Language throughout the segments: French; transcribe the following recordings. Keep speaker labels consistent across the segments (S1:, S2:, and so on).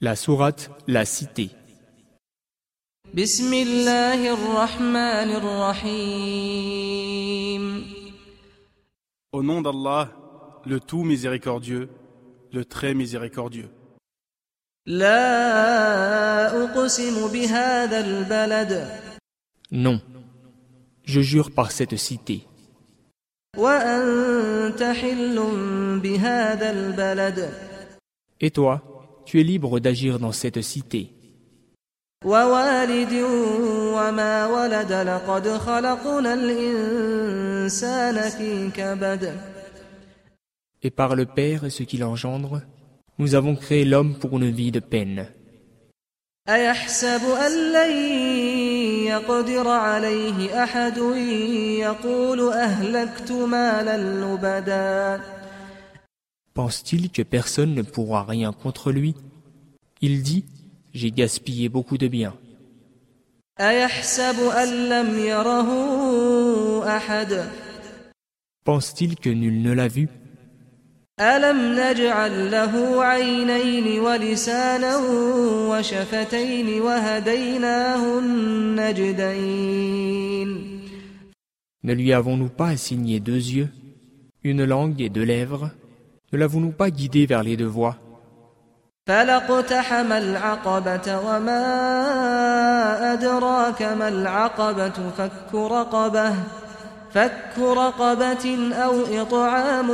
S1: La sourate La Cité.
S2: بسم الله الرحمن الرحيم
S3: Au nom d'Allah, le tout miséricordieux, le très miséricordieux.
S2: لا أقسم بهذا البلد
S1: Non. Je jure par cette cité.
S2: وأنت حل بهذا البلد
S1: Et toi, tu es libre d'agir dans cette cité.
S2: ووالد وما ولد لقد خلقنا الإنسان في كبد
S1: Et par le Père et ce qu'il engendre, nous avons créé l'homme pour une vie de peine.
S2: أيحسب أن لن يقدر عليه أحد يقول أهلكت مالا لبدا
S1: Pense-t-il que personne ne pourra rien contre lui il dit J'ai gaspillé beaucoup de biens. Pense-t-il que nul ne l'a vu? Ne lui avons-nous pas assigné deux yeux, une langue et deux lèvres? Ne l'avons-nous pas guidé vers les deux voies?
S2: فلاقتحم العقبة وما أدراك ما العقبة فك رقبة فك رقبة أو إطعام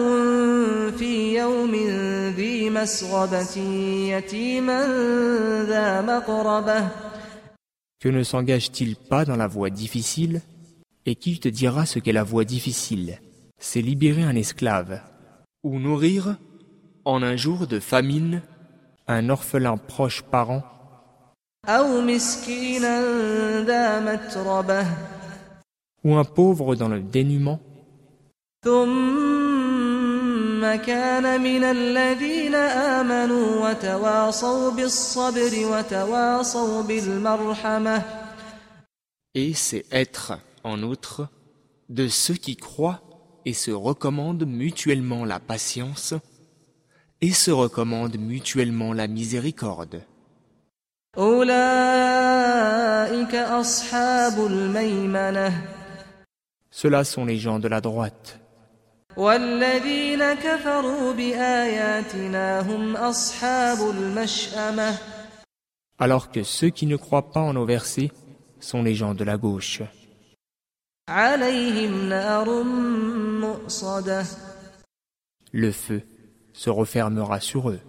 S2: في يوم ذي مسغبة يتيما ذا مقربة
S1: Que ne s'engage-t-il pas dans la voie difficile Et qui te dira ce qu'est la voie difficile C'est libérer un esclave. Ou nourrir, en un jour de famine, un orphelin proche parent. Ou un pauvre dans le dénuement. Et c'est être, en outre, de ceux qui croient et se recommandent mutuellement la patience et se recommandent mutuellement la miséricorde. Ceux-là sont les gens de la droite. Alors que ceux qui ne croient pas en nos versets sont les gens de la gauche. Le feu se refermera sur eux.